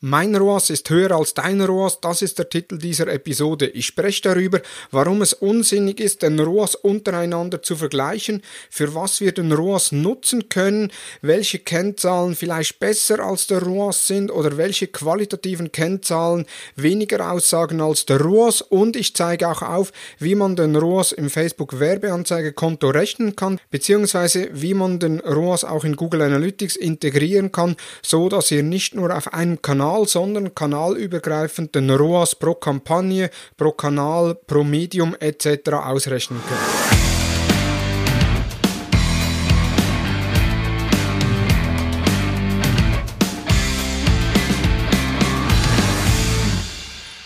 Mein ROAS ist höher als dein ROAS, das ist der Titel dieser Episode. Ich spreche darüber, warum es unsinnig ist, den ROAS untereinander zu vergleichen, für was wir den ROAS nutzen können, welche Kennzahlen vielleicht besser als der ROAS sind oder welche qualitativen Kennzahlen weniger aussagen als der ROAS und ich zeige auch auf, wie man den ROAS im Facebook Werbeanzeigekonto rechnen kann, beziehungsweise wie man den ROAS auch in Google Analytics integrieren kann, so dass ihr nicht nur auf einem Kanal Kanal, sondern kanalübergreifend den ROAS pro Kampagne, pro Kanal, pro Medium etc. ausrechnen können.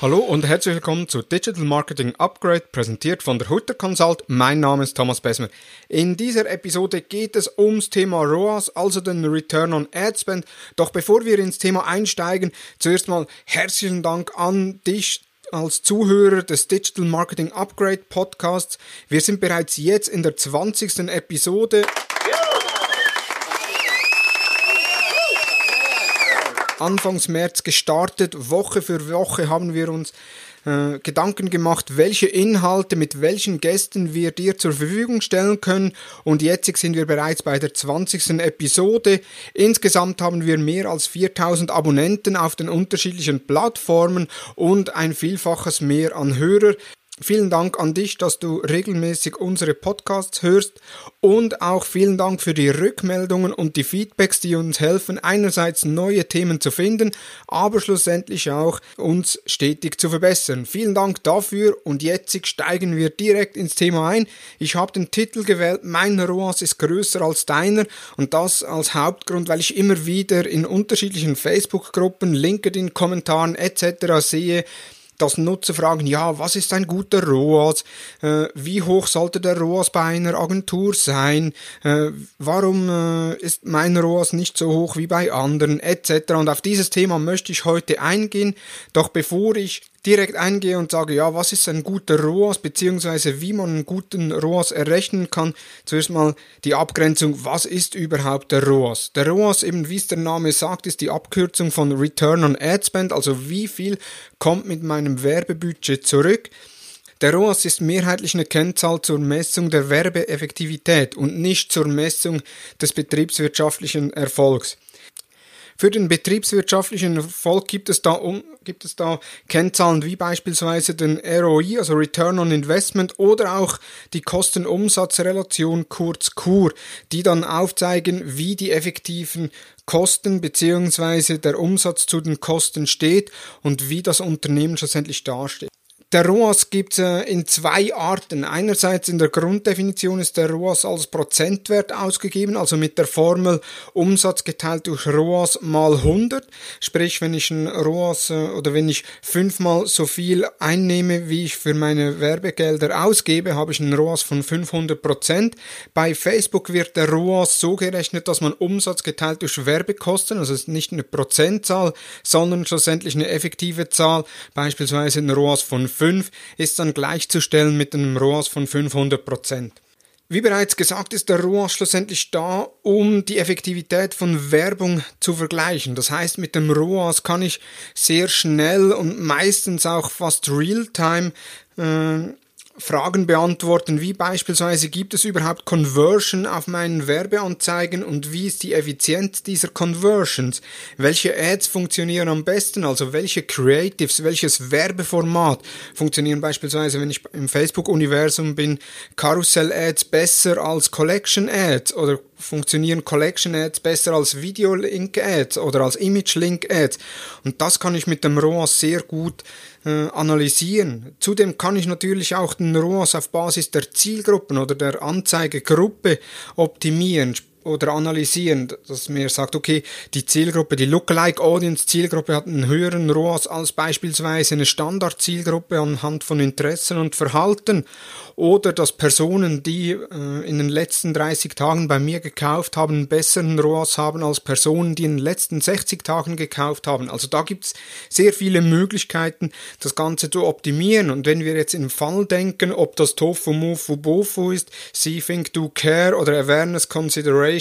Hallo und herzlich willkommen zu Digital Marketing Upgrade, präsentiert von der Hutter Consult. Mein Name ist Thomas Besmer. In dieser Episode geht es ums Thema ROAS, also den Return on Ad Spend. Doch bevor wir ins Thema einsteigen, zuerst mal herzlichen Dank an dich, als Zuhörer des Digital Marketing Upgrade Podcasts. Wir sind bereits jetzt in der 20. Episode. Anfangs März gestartet. Woche für Woche haben wir uns äh, Gedanken gemacht, welche Inhalte mit welchen Gästen wir dir zur Verfügung stellen können. Und jetzt sind wir bereits bei der 20. Episode. Insgesamt haben wir mehr als 4000 Abonnenten auf den unterschiedlichen Plattformen und ein Vielfaches mehr an Hörer. Vielen Dank an dich, dass du regelmäßig unsere Podcasts hörst und auch vielen Dank für die Rückmeldungen und die Feedbacks, die uns helfen, einerseits neue Themen zu finden, aber schlussendlich auch uns stetig zu verbessern. Vielen Dank dafür und jetzt steigen wir direkt ins Thema ein. Ich habe den Titel gewählt, mein ROAS ist größer als deiner und das als Hauptgrund, weil ich immer wieder in unterschiedlichen Facebook-Gruppen, LinkedIn-Kommentaren etc. sehe, dass Nutzer fragen, ja, was ist ein guter ROAS? Äh, wie hoch sollte der ROAS bei einer Agentur sein? Äh, warum äh, ist mein ROAS nicht so hoch wie bei anderen? Etc. Und auf dieses Thema möchte ich heute eingehen. Doch bevor ich direkt eingehe und sage, ja, was ist ein guter ROAS, beziehungsweise wie man einen guten ROAS errechnen kann. Zuerst mal die Abgrenzung, was ist überhaupt der ROAS? Der ROAS, eben wie es der Name sagt, ist die Abkürzung von Return on Ad Spend, also wie viel kommt mit meinem Werbebudget zurück. Der ROAS ist mehrheitlich eine Kennzahl zur Messung der Werbeeffektivität und nicht zur Messung des betriebswirtschaftlichen Erfolgs. Für den betriebswirtschaftlichen Erfolg gibt es da, um, gibt es da Kennzahlen wie beispielsweise den ROI, also Return on Investment, oder auch die Kosten-Umsatz-Relation, kurz KUR, die dann aufzeigen, wie die effektiven Kosten beziehungsweise der Umsatz zu den Kosten steht und wie das Unternehmen schlussendlich dasteht. Der ROAS gibt es äh, in zwei Arten. Einerseits in der Grunddefinition ist der ROAS als Prozentwert ausgegeben, also mit der Formel Umsatz geteilt durch ROAS mal 100. Sprich, wenn ich ein ROAS äh, oder wenn ich fünfmal so viel einnehme, wie ich für meine Werbegelder ausgebe, habe ich einen ROAS von 500 Prozent. Bei Facebook wird der ROAS so gerechnet, dass man Umsatz geteilt durch Werbekosten, also ist nicht eine Prozentzahl, sondern schlussendlich eine effektive Zahl, beispielsweise ein ROAS von 5 ist dann gleichzustellen mit einem ROAS von 500 Prozent. Wie bereits gesagt, ist der ROAS schlussendlich da, um die Effektivität von Werbung zu vergleichen. Das heißt, mit dem ROAS kann ich sehr schnell und meistens auch fast real-time äh, Fragen beantworten, wie beispielsweise gibt es überhaupt Conversion auf meinen Werbeanzeigen und wie ist die Effizienz dieser Conversions? Welche Ads funktionieren am besten, also welche Creatives, welches Werbeformat funktionieren beispielsweise, wenn ich im Facebook-Universum bin, Karussell-Ads besser als Collection-Ads oder funktionieren Collection Ads besser als Video Link Ads oder als Image Link Ads. Und das kann ich mit dem ROAS sehr gut äh, analysieren. Zudem kann ich natürlich auch den ROAS auf Basis der Zielgruppen oder der Anzeigegruppe optimieren oder analysieren, dass mir sagt, okay, die Zielgruppe, die Lookalike Audience Zielgruppe hat einen höheren ROAS als beispielsweise eine Standard Zielgruppe anhand von Interessen und Verhalten oder dass Personen, die äh, in den letzten 30 Tagen bei mir gekauft haben, einen besseren ROAS haben als Personen, die in den letzten 60 Tagen gekauft haben. Also da gibt's sehr viele Möglichkeiten, das Ganze zu optimieren. Und wenn wir jetzt im Fall denken, ob das Tofu, Mofu, Bofu ist, See, Think, Do, Care oder Awareness, Consideration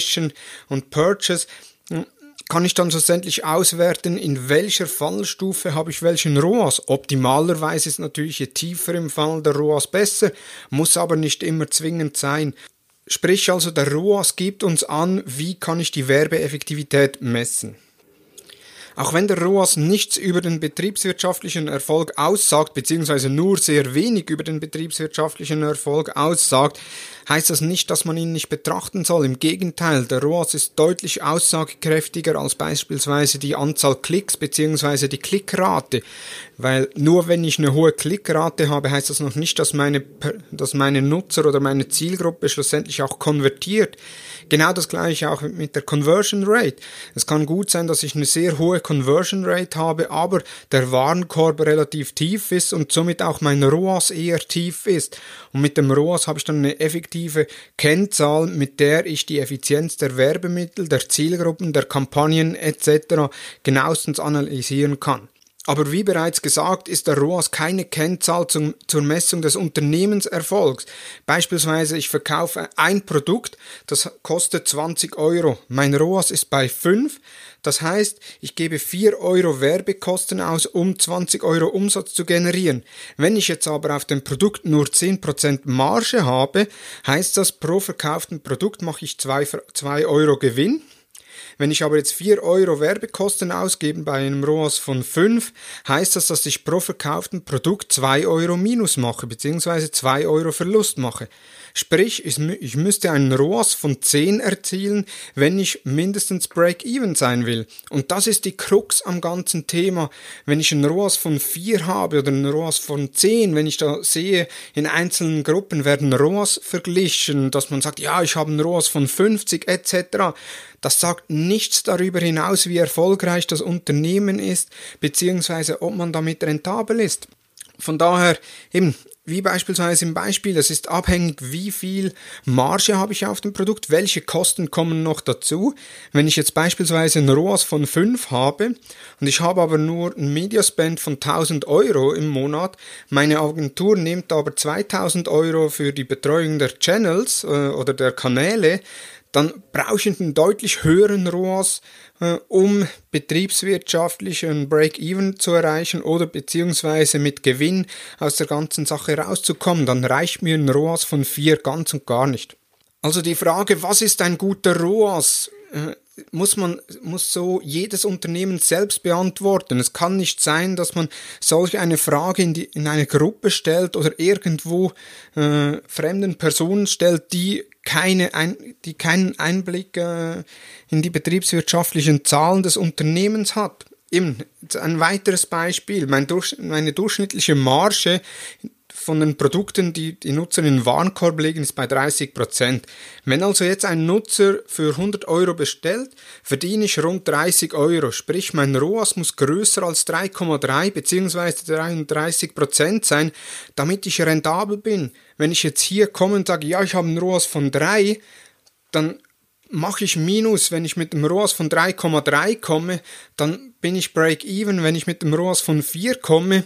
und Purchase, kann ich dann schlussendlich auswerten, in welcher Fallstufe habe ich welchen ROAS. Optimalerweise ist natürlich je tiefer im Fall der ROAS besser, muss aber nicht immer zwingend sein. Sprich also, der ROAS gibt uns an, wie kann ich die Werbeeffektivität messen. Auch wenn der ROAS nichts über den betriebswirtschaftlichen Erfolg aussagt, beziehungsweise nur sehr wenig über den betriebswirtschaftlichen Erfolg aussagt, heißt das nicht, dass man ihn nicht betrachten soll. Im Gegenteil, der ROAS ist deutlich aussagekräftiger als beispielsweise die Anzahl Klicks beziehungsweise die Klickrate. Weil nur wenn ich eine hohe Klickrate habe, heißt das noch nicht, dass meine, dass meine Nutzer oder meine Zielgruppe schlussendlich auch konvertiert. Genau das gleiche auch mit der Conversion Rate. Es kann gut sein, dass ich eine sehr hohe Conversion Rate habe, aber der Warenkorb relativ tief ist und somit auch mein ROAS eher tief ist. Und mit dem ROAS habe ich dann eine effektive Kennzahl, mit der ich die Effizienz der Werbemittel, der Zielgruppen, der Kampagnen etc. genauestens analysieren kann. Aber wie bereits gesagt, ist der ROAS keine Kennzahl zum, zur Messung des Unternehmenserfolgs. Beispielsweise, ich verkaufe ein Produkt, das kostet 20 Euro. Mein ROAS ist bei 5. Das heißt, ich gebe 4 Euro Werbekosten aus, um 20 Euro Umsatz zu generieren. Wenn ich jetzt aber auf dem Produkt nur 10% Marge habe, heißt das, pro verkauften Produkt mache ich 2, 2 Euro Gewinn. Wenn ich aber jetzt 4 Euro Werbekosten ausgebe bei einem ROAS von 5, heißt das, dass ich pro verkauften Produkt 2 Euro Minus mache, beziehungsweise 2 Euro Verlust mache. Sprich, ich müsste einen ROAS von 10 erzielen, wenn ich mindestens Break-Even sein will. Und das ist die Krux am ganzen Thema. Wenn ich einen ROAS von 4 habe oder einen ROAS von 10, wenn ich da sehe, in einzelnen Gruppen werden ROAS verglichen, dass man sagt, ja, ich habe einen ROAS von 50 etc., das sagt nichts darüber hinaus, wie erfolgreich das Unternehmen ist, beziehungsweise ob man damit rentabel ist. Von daher eben, wie beispielsweise im Beispiel, es ist abhängig, wie viel Marge habe ich auf dem Produkt, welche Kosten kommen noch dazu. Wenn ich jetzt beispielsweise ein ROAS von 5 habe und ich habe aber nur ein Mediaspend von 1000 Euro im Monat, meine Agentur nimmt aber 2000 Euro für die Betreuung der Channels äh, oder der Kanäle, dann brauche ich einen deutlich höheren ROAS, äh, um betriebswirtschaftlichen Break-Even zu erreichen oder beziehungsweise mit Gewinn aus der ganzen Sache rauszukommen. Dann reicht mir ein ROAS von 4 ganz und gar nicht. Also die Frage, was ist ein guter ROAS? Äh, muss man, muss so jedes Unternehmen selbst beantworten. Es kann nicht sein, dass man solch eine Frage in, die, in eine Gruppe stellt oder irgendwo äh, fremden Personen stellt, die keine, ein, die keinen Einblick äh, in die betriebswirtschaftlichen Zahlen des Unternehmens hat. Eben, ein weiteres Beispiel, mein Durch, meine durchschnittliche Marge von den Produkten, die die Nutzer in den Warenkorb legen, ist bei 30 Prozent. Wenn also jetzt ein Nutzer für 100 Euro bestellt, verdiene ich rund 30 Euro. Sprich, mein ROAS muss größer als 3,3 bzw. 33 Prozent sein, damit ich rentabel bin. Wenn ich jetzt hier komme und sage, ja, ich habe einen ROAS von 3, dann mache ich Minus, wenn ich mit dem ROAS von 3,3 komme, dann bin ich Break-Even. Wenn ich mit dem ROAS von 4 komme,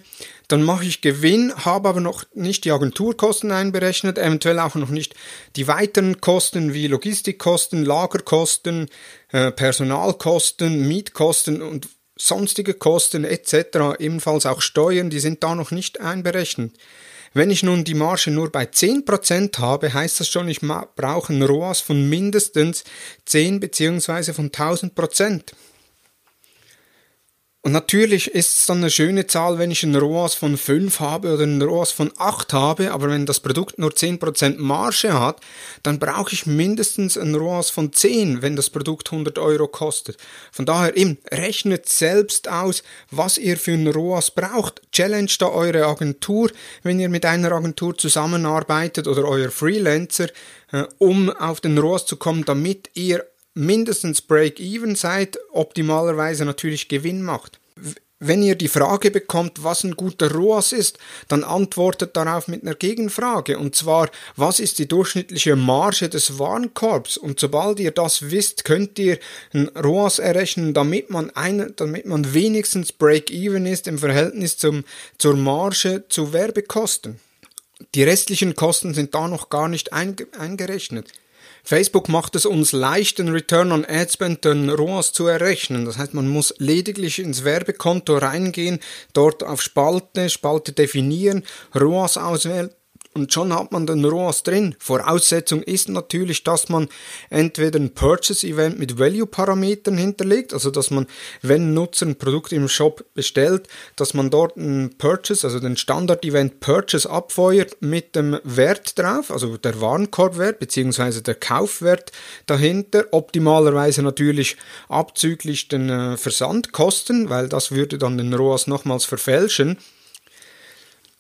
dann mache ich Gewinn, habe aber noch nicht die Agenturkosten einberechnet, eventuell auch noch nicht die weiteren Kosten wie Logistikkosten, Lagerkosten, äh, Personalkosten, Mietkosten und sonstige Kosten etc., ebenfalls auch Steuern, die sind da noch nicht einberechnet. Wenn ich nun die Marge nur bei 10% habe, heißt das schon, ich brauche einen ROAS von mindestens 10 bzw. von 1000%. Und natürlich ist es dann eine schöne Zahl, wenn ich einen ROAS von 5 habe oder einen ROAS von 8 habe, aber wenn das Produkt nur 10% Marge hat, dann brauche ich mindestens einen ROAS von 10, wenn das Produkt 100 Euro kostet. Von daher eben, rechnet selbst aus, was ihr für einen ROAS braucht. Challenge da eure Agentur, wenn ihr mit einer Agentur zusammenarbeitet oder euer Freelancer, äh, um auf den ROAS zu kommen, damit ihr mindestens Break-Even seid, optimalerweise natürlich Gewinn macht. Wenn ihr die Frage bekommt, was ein guter ROAS ist, dann antwortet darauf mit einer Gegenfrage. Und zwar, was ist die durchschnittliche Marge des Warenkorbs? Und sobald ihr das wisst, könnt ihr ein ROAS errechnen, damit man, eine, damit man wenigstens Break-Even ist im Verhältnis zum, zur Marge zu Werbekosten. Die restlichen Kosten sind da noch gar nicht eingerechnet. Facebook macht es uns leicht, den Return on Ad Spend, den ROAS zu errechnen. Das heißt, man muss lediglich ins Werbekonto reingehen, dort auf Spalte, Spalte definieren, ROAS auswählen und schon hat man den ROAS drin. Voraussetzung ist natürlich, dass man entweder ein Purchase-Event mit Value-Parametern hinterlegt, also dass man, wenn ein Nutzer ein Produkt im Shop bestellt, dass man dort ein Purchase, also den Standard-Event Purchase abfeuert mit dem Wert drauf, also der Warenkorbwert bzw. der Kaufwert dahinter. Optimalerweise natürlich abzüglich den äh, Versandkosten, weil das würde dann den ROAS nochmals verfälschen.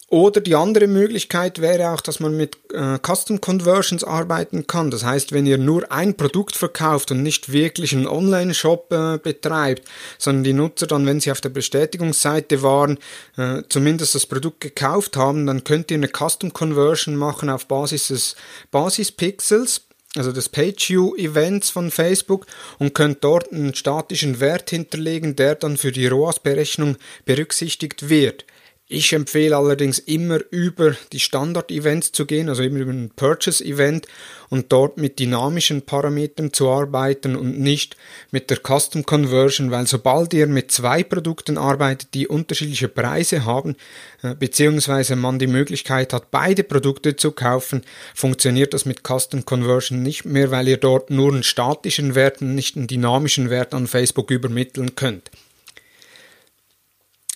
Oder die andere Möglichkeit wäre auch, dass man mit äh, Custom Conversions arbeiten kann. Das heißt, wenn ihr nur ein Produkt verkauft und nicht wirklich einen Online-Shop äh, betreibt, sondern die Nutzer dann, wenn sie auf der Bestätigungsseite waren, äh, zumindest das Produkt gekauft haben, dann könnt ihr eine Custom Conversion machen auf Basis des Basispixels also des Page-View-Events von Facebook und könnt dort einen statischen Wert hinterlegen, der dann für die ROAS-Berechnung berücksichtigt wird. Ich empfehle allerdings immer über die Standard-Events zu gehen, also immer über ein Purchase-Event und dort mit dynamischen Parametern zu arbeiten und nicht mit der Custom Conversion, weil sobald ihr mit zwei Produkten arbeitet, die unterschiedliche Preise haben, äh, beziehungsweise man die Möglichkeit hat, beide Produkte zu kaufen, funktioniert das mit Custom Conversion nicht mehr, weil ihr dort nur einen statischen Wert und nicht einen dynamischen Wert an Facebook übermitteln könnt.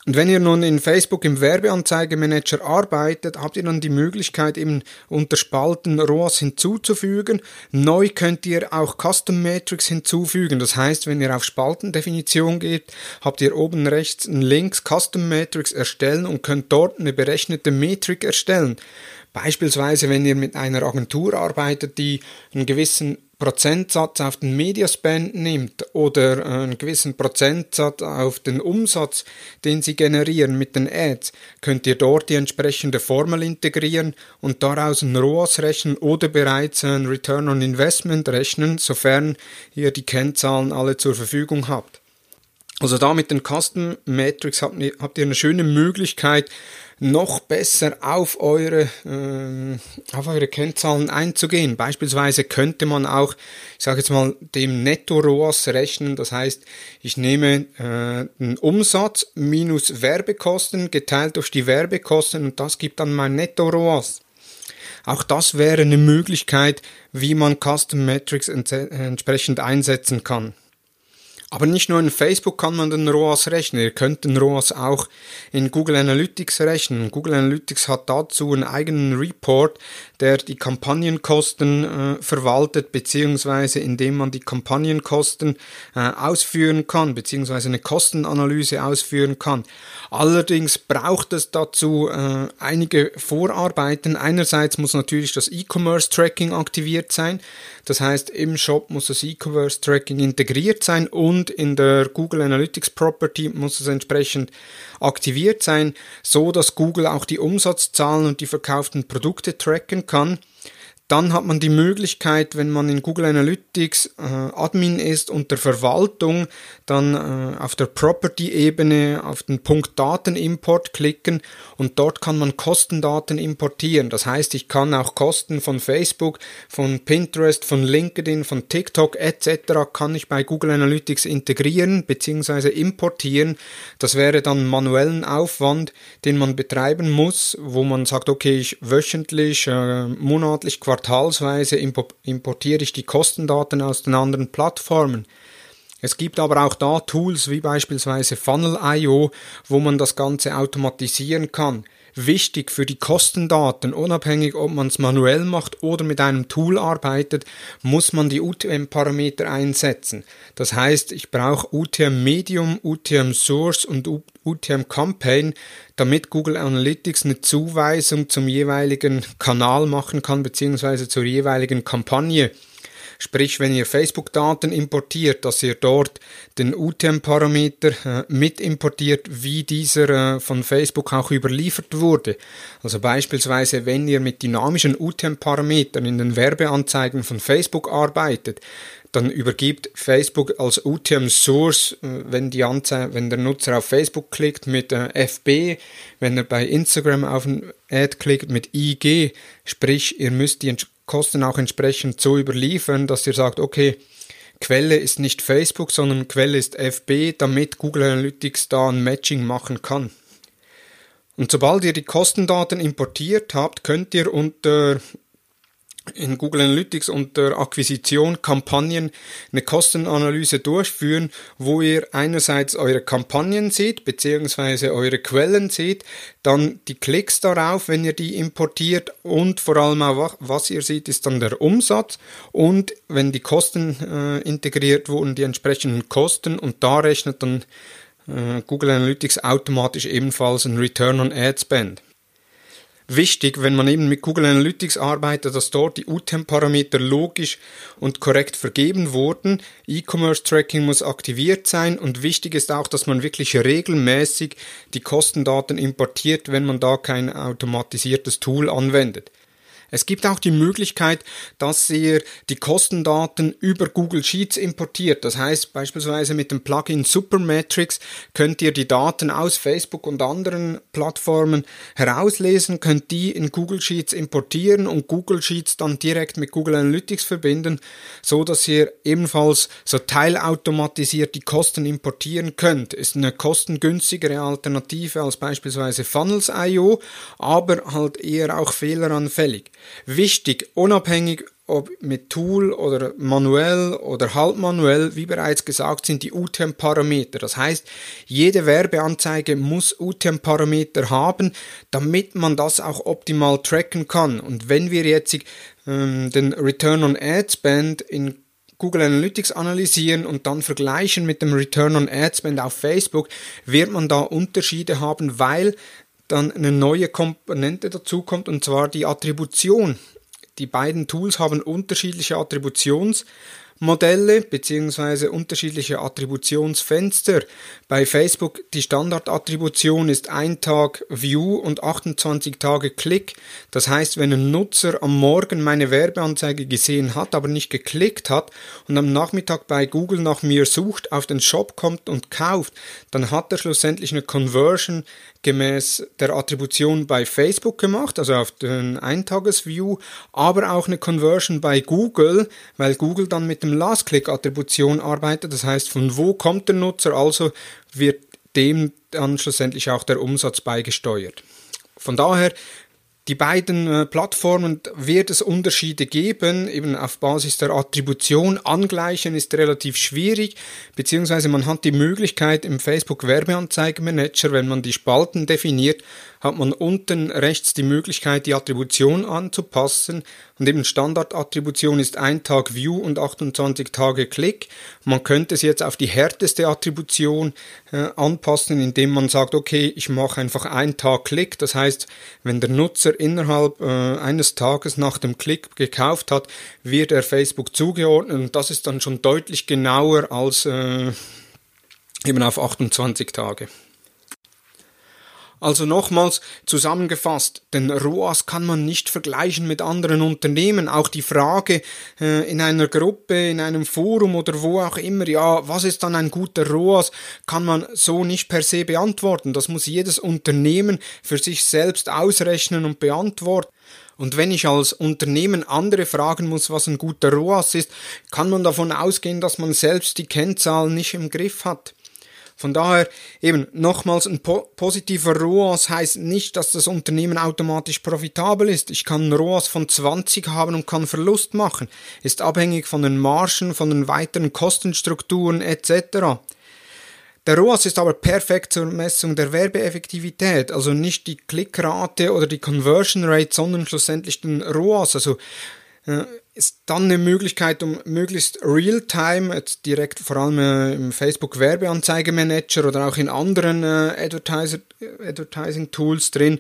Und wenn ihr nun in Facebook im Werbeanzeigemanager arbeitet, habt ihr dann die Möglichkeit, eben unter Spalten ROAS hinzuzufügen. Neu könnt ihr auch Custom Matrix hinzufügen. Das heißt, wenn ihr auf Spaltendefinition geht, habt ihr oben rechts Links Custom Matrix erstellen und könnt dort eine berechnete Metrik erstellen. Beispielsweise, wenn ihr mit einer Agentur arbeitet, die einen gewissen Prozentsatz auf den Mediaspend nimmt oder einen gewissen Prozentsatz auf den Umsatz, den sie generieren mit den Ads, könnt ihr dort die entsprechende Formel integrieren und daraus ein ROAS rechnen oder bereits ein Return on Investment rechnen, sofern ihr die Kennzahlen alle zur Verfügung habt. Also da mit den Custom Metrics habt ihr eine schöne Möglichkeit, noch besser auf eure, äh, auf eure Kennzahlen einzugehen. Beispielsweise könnte man auch, ich sage jetzt mal, dem Netto-ROAS rechnen. Das heißt, ich nehme äh, den Umsatz minus Werbekosten geteilt durch die Werbekosten und das gibt dann mein Netto-ROAS. Auch das wäre eine Möglichkeit, wie man Custom Metrics entsprechend einsetzen kann. Aber nicht nur in Facebook kann man den ROAS rechnen, ihr könnt den ROAS auch in Google Analytics rechnen. Google Analytics hat dazu einen eigenen Report, der die Kampagnenkosten äh, verwaltet, beziehungsweise indem man die Kampagnenkosten äh, ausführen kann, beziehungsweise eine Kostenanalyse ausführen kann. Allerdings braucht es dazu äh, einige Vorarbeiten. Einerseits muss natürlich das E-Commerce-Tracking aktiviert sein. Das heißt, im Shop muss das E-Commerce-Tracking integriert sein und in der Google Analytics Property muss es entsprechend aktiviert sein, so dass Google auch die Umsatzzahlen und die verkauften Produkte tracken kann. Dann hat man die Möglichkeit, wenn man in Google Analytics äh, Admin ist unter Verwaltung, dann äh, auf der Property-Ebene auf den Punkt Datenimport klicken und dort kann man Kostendaten importieren. Das heißt, ich kann auch Kosten von Facebook, von Pinterest, von LinkedIn, von TikTok etc. kann ich bei Google Analytics integrieren bzw. importieren. Das wäre dann manuellen Aufwand, den man betreiben muss, wo man sagt, okay, ich wöchentlich, äh, monatlich, quartalsweise quartalsweise importiere ich die Kostendaten aus den anderen Plattformen. Es gibt aber auch da Tools wie beispielsweise Funnel.io, wo man das Ganze automatisieren kann. Wichtig für die Kostendaten, unabhängig ob man es manuell macht oder mit einem Tool arbeitet, muss man die UTM-Parameter einsetzen. Das heißt, ich brauche UTM Medium, UTM Source und UTM Campaign, damit Google Analytics eine Zuweisung zum jeweiligen Kanal machen kann, beziehungsweise zur jeweiligen Kampagne. Sprich, wenn ihr Facebook-Daten importiert, dass ihr dort den UTM-Parameter äh, mit importiert, wie dieser äh, von Facebook auch überliefert wurde. Also beispielsweise, wenn ihr mit dynamischen UTM-Parametern in den Werbeanzeigen von Facebook arbeitet, dann übergibt Facebook als UTM Source, äh, wenn wenn der Nutzer auf Facebook klickt mit äh, FB, wenn er bei Instagram auf ein Ad klickt mit IG, sprich ihr müsst die Kosten auch entsprechend so überliefern, dass ihr sagt, okay, Quelle ist nicht Facebook, sondern Quelle ist FB, damit Google Analytics da ein Matching machen kann. Und sobald ihr die Kostendaten importiert habt, könnt ihr unter in Google Analytics unter Akquisition Kampagnen eine Kostenanalyse durchführen, wo ihr einerseits eure Kampagnen seht, beziehungsweise eure Quellen seht, dann die Klicks darauf, wenn ihr die importiert und vor allem auch was ihr seht, ist dann der Umsatz und wenn die Kosten äh, integriert wurden, die entsprechenden Kosten und da rechnet dann äh, Google Analytics automatisch ebenfalls ein Return on Ad Spend wichtig, wenn man eben mit Google Analytics arbeitet, dass dort die UTM-Parameter logisch und korrekt vergeben wurden. E-Commerce-Tracking muss aktiviert sein und wichtig ist auch, dass man wirklich regelmäßig die Kostendaten importiert, wenn man da kein automatisiertes Tool anwendet. Es gibt auch die Möglichkeit, dass ihr die Kostendaten über Google Sheets importiert. Das heißt, beispielsweise mit dem Plugin Supermetrics könnt ihr die Daten aus Facebook und anderen Plattformen herauslesen, könnt die in Google Sheets importieren und Google Sheets dann direkt mit Google Analytics verbinden, so dass ihr ebenfalls so teilautomatisiert die Kosten importieren könnt. Ist eine kostengünstigere Alternative als beispielsweise Funnels.io, aber halt eher auch fehleranfällig. Wichtig, unabhängig ob mit Tool oder manuell oder halb manuell, wie bereits gesagt, sind die UTM-Parameter. Das heißt, jede Werbeanzeige muss UTM-Parameter haben, damit man das auch optimal tracken kann. Und wenn wir jetzt ähm, den Return on Ad Spend in Google Analytics analysieren und dann vergleichen mit dem Return on Ad Spend auf Facebook, wird man da Unterschiede haben, weil dann eine neue Komponente dazukommt und zwar die Attribution. Die beiden Tools haben unterschiedliche Attributions- Modelle bzw. unterschiedliche Attributionsfenster. Bei Facebook die Standardattribution ist ein Tag View und 28 Tage Klick. Das heißt, wenn ein Nutzer am Morgen meine Werbeanzeige gesehen hat, aber nicht geklickt hat und am Nachmittag bei Google nach mir sucht, auf den Shop kommt und kauft, dann hat er schlussendlich eine Conversion gemäß der Attribution bei Facebook gemacht, also auf den Eintagesview, aber auch eine Conversion bei Google, weil Google dann mit dem Last-Click-Attribution arbeitet. Das heißt, von wo kommt der Nutzer, also wird dem dann schlussendlich auch der Umsatz beigesteuert. Von daher die beiden äh, Plattformen wird es Unterschiede geben, eben auf Basis der Attribution. Angleichen ist relativ schwierig, beziehungsweise man hat die Möglichkeit im Facebook Werbeanzeigenmanager, wenn man die Spalten definiert, hat man unten rechts die Möglichkeit, die Attribution anzupassen. Und eben Standardattribution ist ein Tag View und 28 Tage Klick. Man könnte es jetzt auf die härteste Attribution äh, anpassen, indem man sagt, okay, ich mache einfach ein Tag Klick. Das heißt, wenn der Nutzer innerhalb äh, eines Tages nach dem Klick gekauft hat, wird er Facebook zugeordnet. Und das ist dann schon deutlich genauer als äh, eben auf 28 Tage. Also nochmals zusammengefasst, den ROAS kann man nicht vergleichen mit anderen Unternehmen. Auch die Frage äh, in einer Gruppe, in einem Forum oder wo auch immer, ja, was ist dann ein guter ROAS, kann man so nicht per se beantworten. Das muss jedes Unternehmen für sich selbst ausrechnen und beantworten. Und wenn ich als Unternehmen andere fragen muss, was ein guter ROAS ist, kann man davon ausgehen, dass man selbst die Kennzahlen nicht im Griff hat. Von daher eben nochmals ein po positiver ROAS heißt nicht, dass das Unternehmen automatisch profitabel ist. Ich kann einen ROAS von 20 haben und kann Verlust machen. Ist abhängig von den Margen, von den weiteren Kostenstrukturen etc. Der ROAS ist aber perfekt zur Messung der Werbeeffektivität, also nicht die Klickrate oder die Conversion Rate, sondern schlussendlich den ROAS, also äh, ist dann eine Möglichkeit, um möglichst real-time, jetzt direkt vor allem äh, im Facebook Werbeanzeigemanager oder auch in anderen äh, Advertising-Tools drin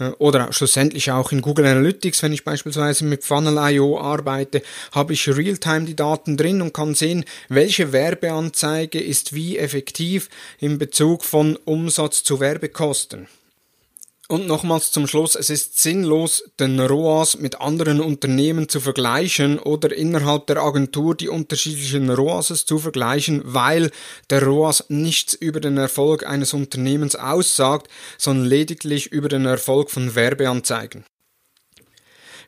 äh, oder schlussendlich auch in Google Analytics, wenn ich beispielsweise mit Funnel.io arbeite, habe ich real-time die Daten drin und kann sehen, welche Werbeanzeige ist wie effektiv in Bezug von Umsatz zu Werbekosten. Und nochmals zum Schluss, es ist sinnlos, den ROAS mit anderen Unternehmen zu vergleichen oder innerhalb der Agentur die unterschiedlichen ROASes zu vergleichen, weil der ROAS nichts über den Erfolg eines Unternehmens aussagt, sondern lediglich über den Erfolg von Werbeanzeigen.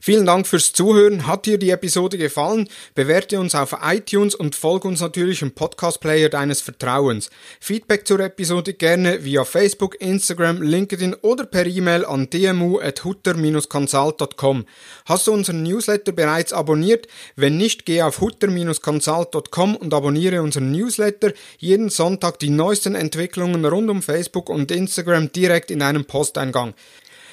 Vielen Dank fürs Zuhören. Hat dir die Episode gefallen? Bewerte uns auf iTunes und folge uns natürlich im Podcast-Player deines Vertrauens. Feedback zur Episode gerne via Facebook, Instagram, LinkedIn oder per E-Mail an dmu.hutter-consult.com. Hast du unseren Newsletter bereits abonniert? Wenn nicht, geh auf hutter-consult.com und abonniere unseren Newsletter. Jeden Sonntag die neuesten Entwicklungen rund um Facebook und Instagram direkt in deinem Posteingang.